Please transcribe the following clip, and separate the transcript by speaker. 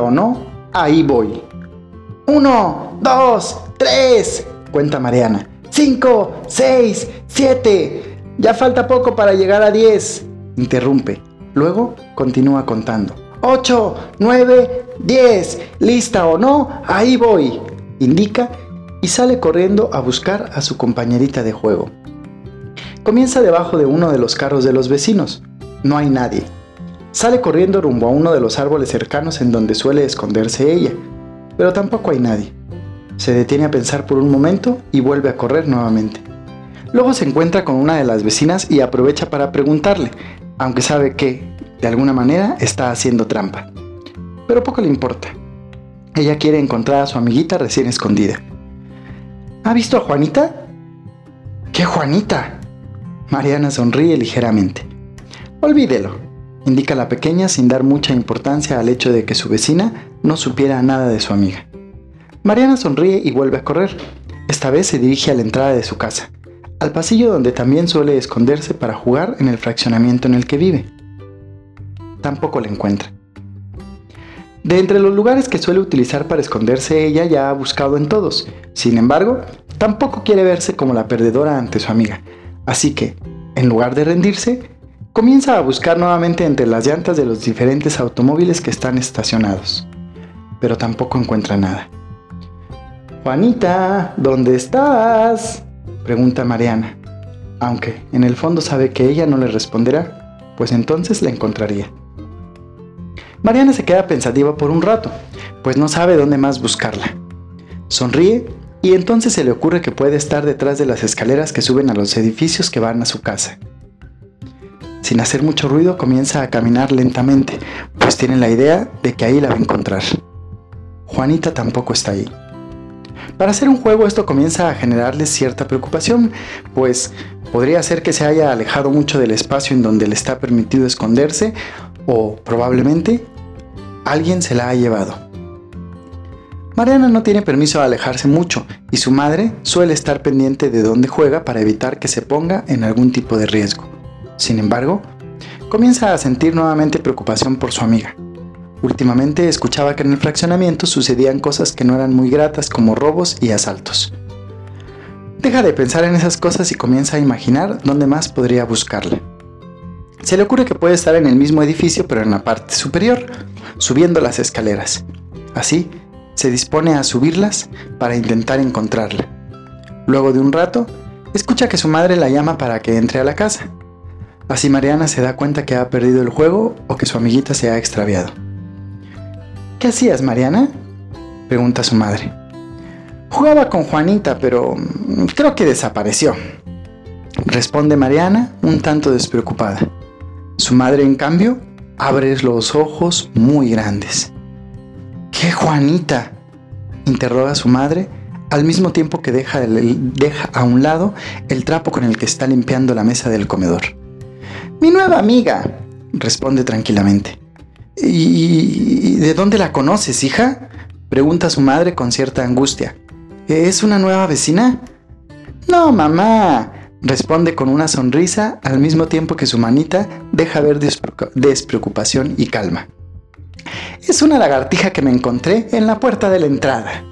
Speaker 1: o no, ahí voy. Uno, dos, tres, cuenta Mariana. Cinco, seis, siete. Ya falta poco para llegar a diez. Interrumpe. Luego continúa contando. Ocho, nueve, diez. ¿Lista o no? Ahí voy. Indica y sale corriendo a buscar a su compañerita de juego. Comienza debajo de uno de los carros de los vecinos. No hay nadie. Sale corriendo rumbo a uno de los árboles cercanos en donde suele esconderse ella, pero tampoco hay nadie. Se detiene a pensar por un momento y vuelve a correr nuevamente. Luego se encuentra con una de las vecinas y aprovecha para preguntarle, aunque sabe que, de alguna manera, está haciendo trampa. Pero poco le importa. Ella quiere encontrar a su amiguita recién escondida. ¿Ha visto a Juanita? ¿Qué Juanita? Mariana sonríe ligeramente. Olvídelo, indica la pequeña sin dar mucha importancia al hecho de que su vecina no supiera nada de su amiga. Mariana sonríe y vuelve a correr. Esta vez se dirige a la entrada de su casa, al pasillo donde también suele esconderse para jugar en el fraccionamiento en el que vive. Tampoco la encuentra. De entre los lugares que suele utilizar para esconderse ella ya ha buscado en todos. Sin embargo, tampoco quiere verse como la perdedora ante su amiga, Así que, en lugar de rendirse, comienza a buscar nuevamente entre las llantas de los diferentes automóviles que están estacionados, pero tampoco encuentra nada. Juanita, ¿dónde estás? pregunta Mariana, aunque en el fondo sabe que ella no le responderá, pues entonces la encontraría. Mariana se queda pensativa por un rato, pues no sabe dónde más buscarla. Sonríe y entonces se le ocurre que puede estar detrás de las escaleras que suben a los edificios que van a su casa. Sin hacer mucho ruido comienza a caminar lentamente, pues tiene la idea de que ahí la va a encontrar. Juanita tampoco está ahí. Para hacer un juego esto comienza a generarle cierta preocupación, pues podría ser que se haya alejado mucho del espacio en donde le está permitido esconderse o probablemente alguien se la ha llevado. Mariana no tiene permiso de alejarse mucho y su madre suele estar pendiente de dónde juega para evitar que se ponga en algún tipo de riesgo. Sin embargo, comienza a sentir nuevamente preocupación por su amiga. Últimamente escuchaba que en el fraccionamiento sucedían cosas que no eran muy gratas como robos y asaltos. Deja de pensar en esas cosas y comienza a imaginar dónde más podría buscarla. Se le ocurre que puede estar en el mismo edificio pero en la parte superior, subiendo las escaleras. Así, se dispone a subirlas para intentar encontrarla. Luego de un rato, escucha que su madre la llama para que entre a la casa. Así Mariana se da cuenta que ha perdido el juego o que su amiguita se ha extraviado. ¿Qué hacías, Mariana? pregunta su madre. Jugaba con Juanita, pero mm, creo que desapareció. Responde Mariana un tanto despreocupada. Su madre, en cambio, abre los ojos muy grandes. ¿Qué Juanita? interroga su madre al mismo tiempo que deja, deja a un lado el trapo con el que está limpiando la mesa del comedor. Mi nueva amiga, responde tranquilamente. ¿Y de dónde la conoces, hija? pregunta su madre con cierta angustia. ¿Es una nueva vecina? No, mamá, responde con una sonrisa al mismo tiempo que su manita deja ver despreocupación y calma. Es una lagartija que me encontré en la puerta de la entrada.